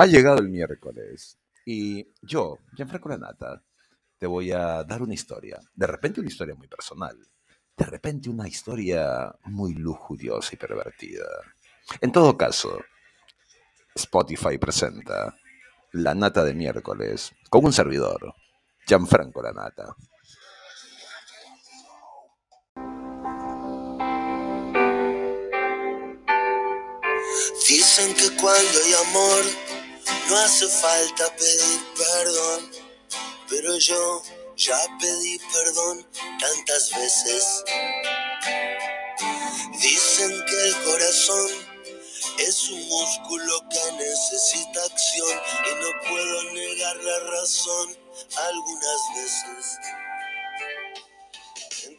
Ha llegado el miércoles y yo, Gianfranco Lanata, te voy a dar una historia. De repente una historia muy personal. De repente una historia muy lujuriosa y pervertida. En todo caso, Spotify presenta La Nata de miércoles con un servidor, Gianfranco Lanata. Dicen que cuando hay amor no hace falta pedir perdón, pero yo ya pedí perdón tantas veces. Dicen que el corazón es un músculo que necesita acción y no puedo negar la razón algunas veces.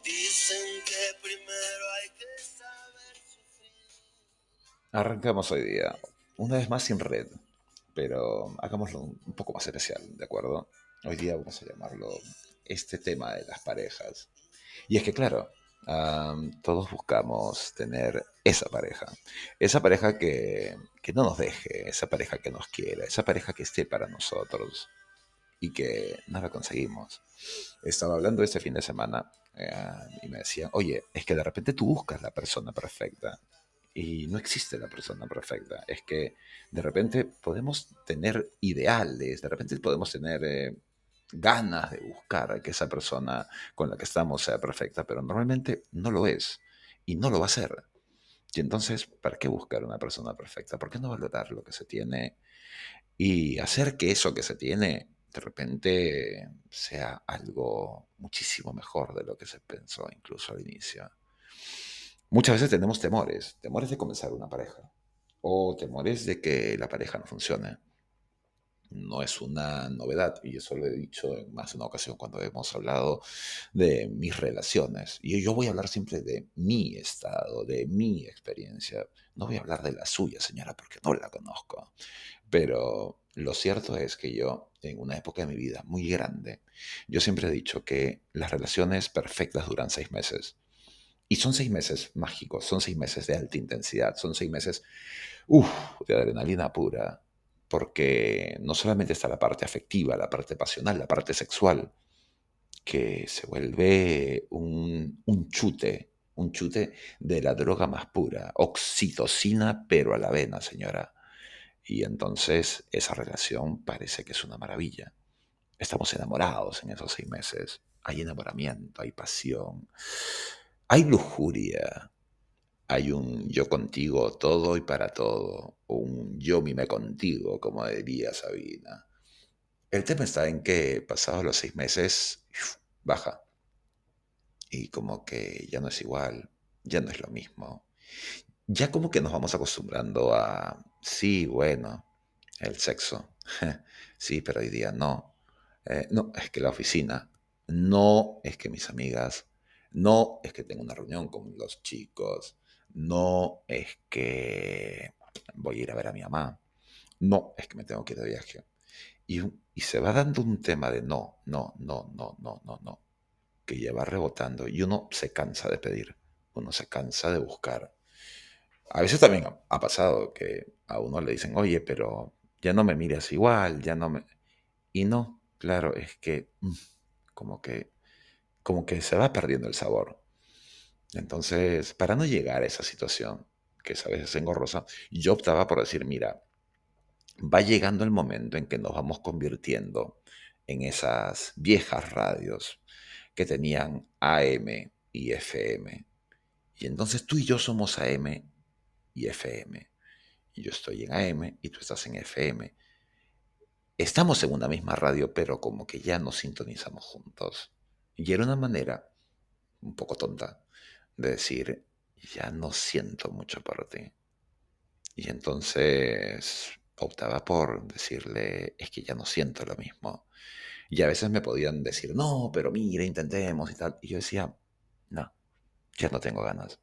Dicen que primero hay que saber sufrir. Arrancamos hoy día, una vez más sin red, pero hagámoslo un poco más especial, ¿de acuerdo? Hoy día vamos a llamarlo este tema de las parejas. Y es que, claro, todos buscamos tener esa pareja, esa pareja que, que no nos deje, esa pareja que nos quiera, esa pareja que esté para nosotros y que no la conseguimos. Estaba hablando este fin de semana eh, y me decían, oye, es que de repente tú buscas la persona perfecta y no existe la persona perfecta. Es que de repente podemos tener ideales, de repente podemos tener eh, ganas de buscar que esa persona con la que estamos sea perfecta, pero normalmente no lo es y no lo va a ser. Y entonces, ¿para qué buscar una persona perfecta? ¿Por qué no valorar lo que se tiene y hacer que eso que se tiene de repente sea algo muchísimo mejor de lo que se pensó incluso al inicio? Muchas veces tenemos temores, temores de comenzar una pareja o temores de que la pareja no funcione. No es una novedad y eso lo he dicho en más de una ocasión cuando hemos hablado de mis relaciones. Y yo voy a hablar siempre de mi estado, de mi experiencia. No voy a hablar de la suya, señora, porque no la conozco. Pero lo cierto es que yo, en una época de mi vida muy grande, yo siempre he dicho que las relaciones perfectas duran seis meses. Y son seis meses mágicos, son seis meses de alta intensidad, son seis meses, de adrenalina pura, porque no solamente está la parte afectiva, la parte pasional, la parte sexual, que se vuelve un, un chute, un chute de la droga más pura, oxitocina, pero a la vena, señora. Y entonces esa relación parece que es una maravilla. Estamos enamorados en esos seis meses. Hay enamoramiento, hay pasión, hay lujuria, hay un yo contigo todo y para todo, un yo mime contigo, como diría Sabina. El tema está en que pasados los seis meses, baja. Y como que ya no es igual, ya no es lo mismo. Ya como que nos vamos acostumbrando a, sí, bueno, el sexo. Sí, pero hoy día no. Eh, no, es que la oficina. No, es que mis amigas. No, es que tengo una reunión con los chicos. No, es que voy a ir a ver a mi mamá. No, es que me tengo que ir de viaje. Y, y se va dando un tema de no, no, no, no, no, no, no, que ya va rebotando y uno se cansa de pedir, uno se cansa de buscar. A veces también ha, ha pasado que a uno le dicen, oye, pero ya no me miras igual, ya no me... Y no, claro, es que mm, como que, como que se va perdiendo el sabor. Entonces, para no llegar a esa situación, que es a veces engorrosa, yo optaba por decir, mira, va llegando el momento en que nos vamos convirtiendo en esas viejas radios que tenían AM y FM. Y entonces tú y yo somos AM y FM. Y yo estoy en AM y tú estás en FM. Estamos en una misma radio, pero como que ya nos sintonizamos juntos. Y era una manera un poco tonta de decir, ya no siento mucho por ti. Y entonces optaba por decirle, es que ya no siento lo mismo. Y a veces me podían decir, no, pero mira, intentemos y tal. Y yo decía, no, ya no tengo ganas,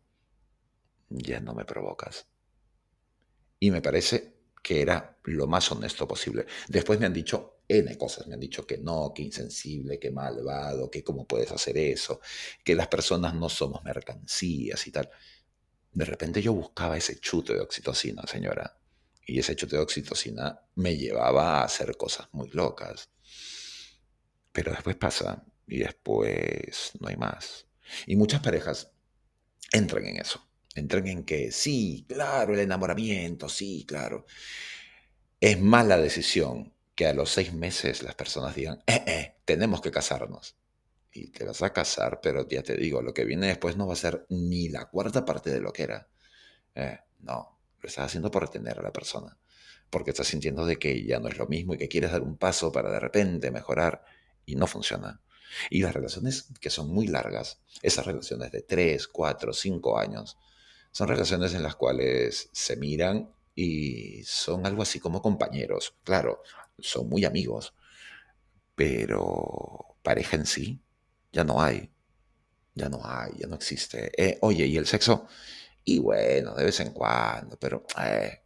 ya no me provocas. Y me parece que era lo más honesto posible. Después me han dicho N cosas, me han dicho que no, que insensible, que malvado, que cómo puedes hacer eso, que las personas no somos mercancías y tal. De repente yo buscaba ese chute de oxitocina, señora, Y ese chute de oxitocina me llevaba a hacer cosas muy locas. Pero después pasa y después no hay más. Y muchas parejas entran en eso. Entran en que sí, claro, el enamoramiento, sí, claro. Es mala decisión que a los seis meses las personas digan, eh, eh, tenemos que casarnos. Y te vas a casar, pero ya te digo, lo que viene después no va a ser ni la cuarta parte de lo que era. Eh, no, lo estás haciendo por retener a la persona. Porque estás sintiendo de que ya no es lo mismo y que quieres dar un paso para de repente mejorar y no funciona. Y las relaciones que son muy largas, esas relaciones de 3, 4, 5 años, son relaciones en las cuales se miran y son algo así como compañeros. Claro, son muy amigos, pero pareja en sí ya no hay. Ya no hay, ya no existe. Eh, oye, ¿y el sexo? Y bueno, de vez en cuando, pero eh,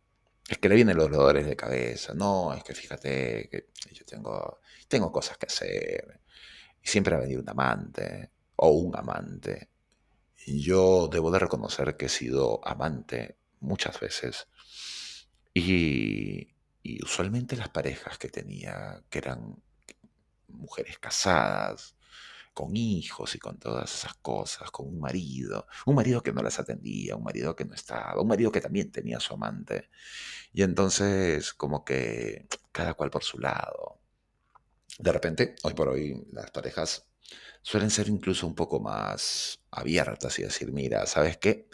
es que le vienen los dolores de cabeza. No, es que fíjate que yo tengo, tengo cosas que hacer. Y siempre va a venir un amante o un amante. Yo debo de reconocer que he sido amante muchas veces. Y, y usualmente las parejas que tenía, que eran mujeres casadas, con hijos y con todas esas cosas, con un marido, un marido que no las atendía, un marido que no estaba, un marido que también tenía su amante. Y entonces como que cada cual por su lado. De repente, hoy por hoy, las parejas suelen ser incluso un poco más abiertas y decir, mira, ¿sabes qué?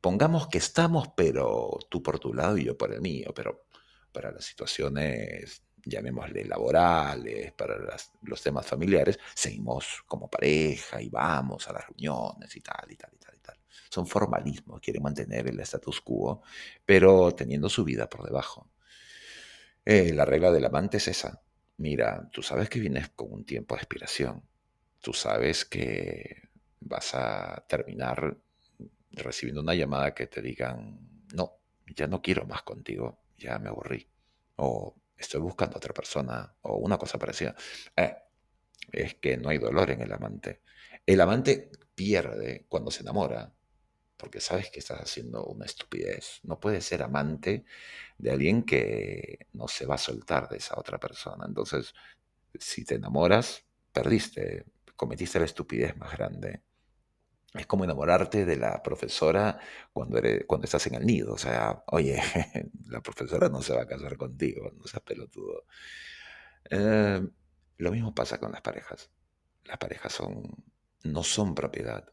Pongamos que estamos, pero tú por tu lado y yo por el mío, pero para las situaciones llamémosle laborales, para los temas familiares, seguimos como pareja y vamos a las reuniones y tal, y tal, y tal, y tal. Son formalismos, quieren mantener el status quo, pero teniendo su vida por debajo. Eh, la regla del amante es esa. Mira, tú sabes que vienes con un tiempo de expiración. Tú sabes que vas a terminar recibiendo una llamada que te digan, no, ya no quiero más contigo, ya me aburrí. O estoy buscando a otra persona o una cosa parecida. Eh, es que no hay dolor en el amante. El amante pierde cuando se enamora, porque sabes que estás haciendo una estupidez. No puedes ser amante de alguien que no se va a soltar de esa otra persona. Entonces, si te enamoras, perdiste, cometiste la estupidez más grande. Es como enamorarte de la profesora cuando, eres, cuando estás en el nido. O sea, oye, la profesora no se va a casar contigo, no seas pelotudo. Eh, lo mismo pasa con las parejas. Las parejas son, no son propiedad.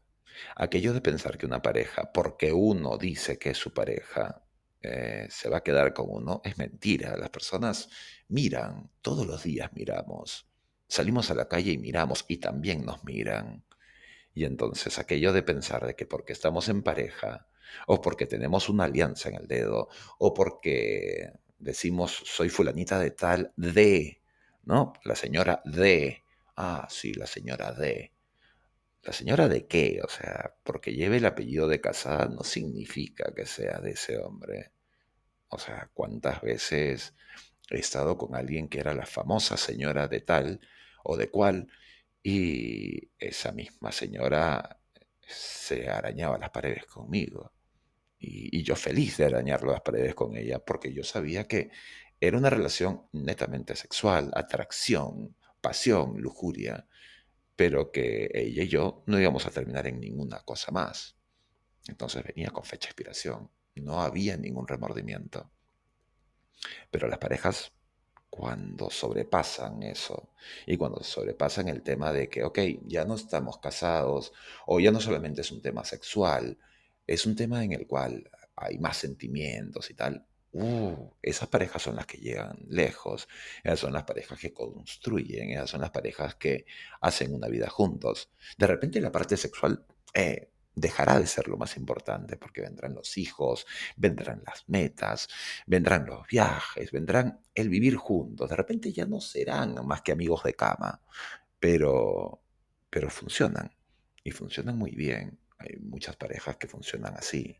Aquello de pensar que una pareja, porque uno dice que es su pareja, eh, se va a quedar con uno, es mentira. Las personas miran, todos los días miramos. Salimos a la calle y miramos y también nos miran. Y entonces aquello de pensar de que porque estamos en pareja, o porque tenemos una alianza en el dedo, o porque decimos soy fulanita de tal, de, ¿no? La señora de, ah, sí, la señora de. ¿La señora de qué? O sea, porque lleve el apellido de casada no significa que sea de ese hombre. O sea, ¿cuántas veces he estado con alguien que era la famosa señora de tal o de cual y esa misma señora se arañaba las paredes conmigo. Y, yo feliz de arañar las paredes con ella porque yo sabía que era una relación netamente sexual, atracción, pasión, lujuria, pero que ella y yo no íbamos a terminar en ninguna cosa más. Entonces venía con fecha de expiración, no había ningún remordimiento. Pero las parejas cuando sobrepasan eso y cuando sobrepasan el tema de que, ok, ya no estamos casados o ya no solamente es un tema sexual, es un tema en el cual hay más sentimientos y tal. Uh, esas parejas son las que llegan lejos, esas son las parejas que construyen, esas son las parejas que hacen una vida juntos. De repente la parte sexual eh, dejará de ser lo más importante porque vendrán los hijos, vendrán las metas, vendrán los viajes, vendrán el vivir juntos. De repente ya no serán más que amigos de cama, pero, pero funcionan y funcionan muy bien. Hay muchas parejas que funcionan así.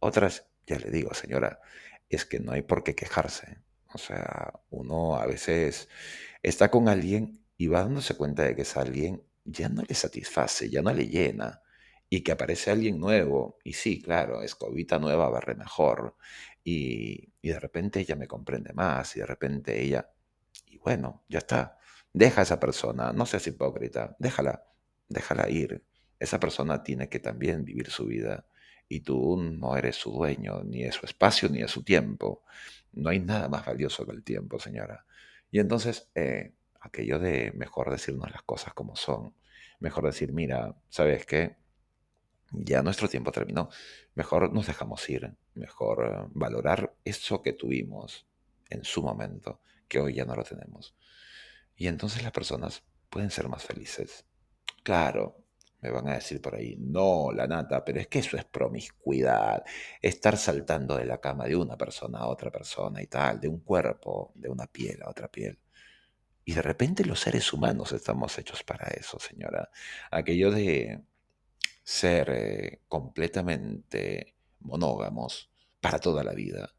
Otras, ya le digo, señora, es que no hay por qué quejarse. O sea, uno a veces está con alguien y va dándose cuenta de que ese alguien ya no le satisface, ya no le llena y que aparece alguien nuevo, y sí, claro, escobita nueva barre mejor, Y, y de repente ella me comprende más y de repente ella, y bueno, ya está. Deja a esa persona, no seas hipócrita, déjala, déjala ir. Esa persona tiene que también vivir su vida y tú no eres su dueño, ni de su espacio, ni de su tiempo. No hay nada más valioso que el tiempo, señora. Y entonces, eh, aquello de mejor decirnos las cosas como son, mejor decir, mira, ¿sabes qué? Ya nuestro tiempo terminó, mejor nos dejamos ir, mejor eh, valorar eso que tuvimos en su momento, que hoy ya no lo tenemos. Y entonces las personas pueden ser más felices. Claro, me van a decir por ahí, no, la nata, pero es que eso es promiscuidad, estar saltando de la cama de una persona a otra persona y tal, de un cuerpo, de una piel a otra piel. Y de repente los seres humanos estamos hechos para eso, señora. Aquello de ser eh, completamente monógamos para toda la vida,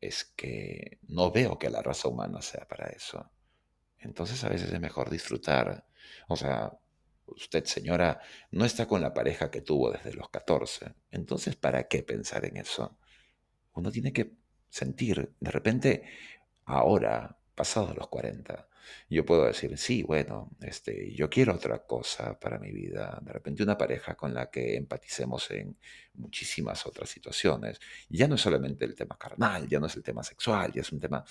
es que no veo que la raza humana sea para eso. Entonces a veces es mejor disfrutar. O sea, usted, señora, no está con la pareja que tuvo desde los 14. Entonces, ¿para qué pensar en eso? Uno tiene que sentir, de repente, ahora, pasados los 40, yo puedo decir, sí, bueno, este, yo quiero otra cosa para mi vida. De repente una pareja con la que empaticemos en muchísimas otras situaciones. Ya no es solamente el tema carnal, ya no es el tema sexual, ya es un tema,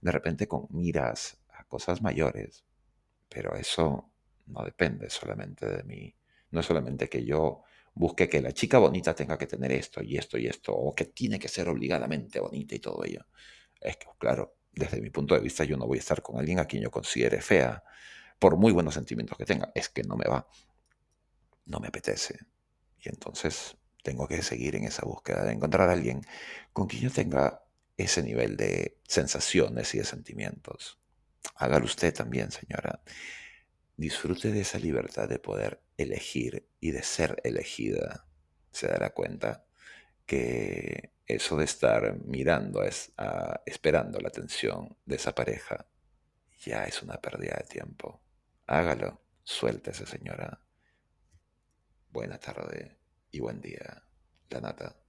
de repente, con miras a cosas mayores. Pero eso no depende solamente de mí. No es solamente que yo busque que la chica bonita tenga que tener esto y esto y esto, o que tiene que ser obligadamente bonita y todo ello. Es que, claro, desde mi punto de vista yo no voy a estar con alguien a quien yo considere fea, por muy buenos sentimientos que tenga. Es que no me va. No me apetece. Y entonces tengo que seguir en esa búsqueda de encontrar a alguien con quien yo tenga ese nivel de sensaciones y de sentimientos. Hágalo usted también, señora disfrute de esa libertad de poder elegir y de ser elegida, se dará cuenta que eso de estar mirando, es, esperando la atención de esa pareja, ya es una pérdida de tiempo. Hágalo, suéltese señora. Buena tarde y buen día, la nata.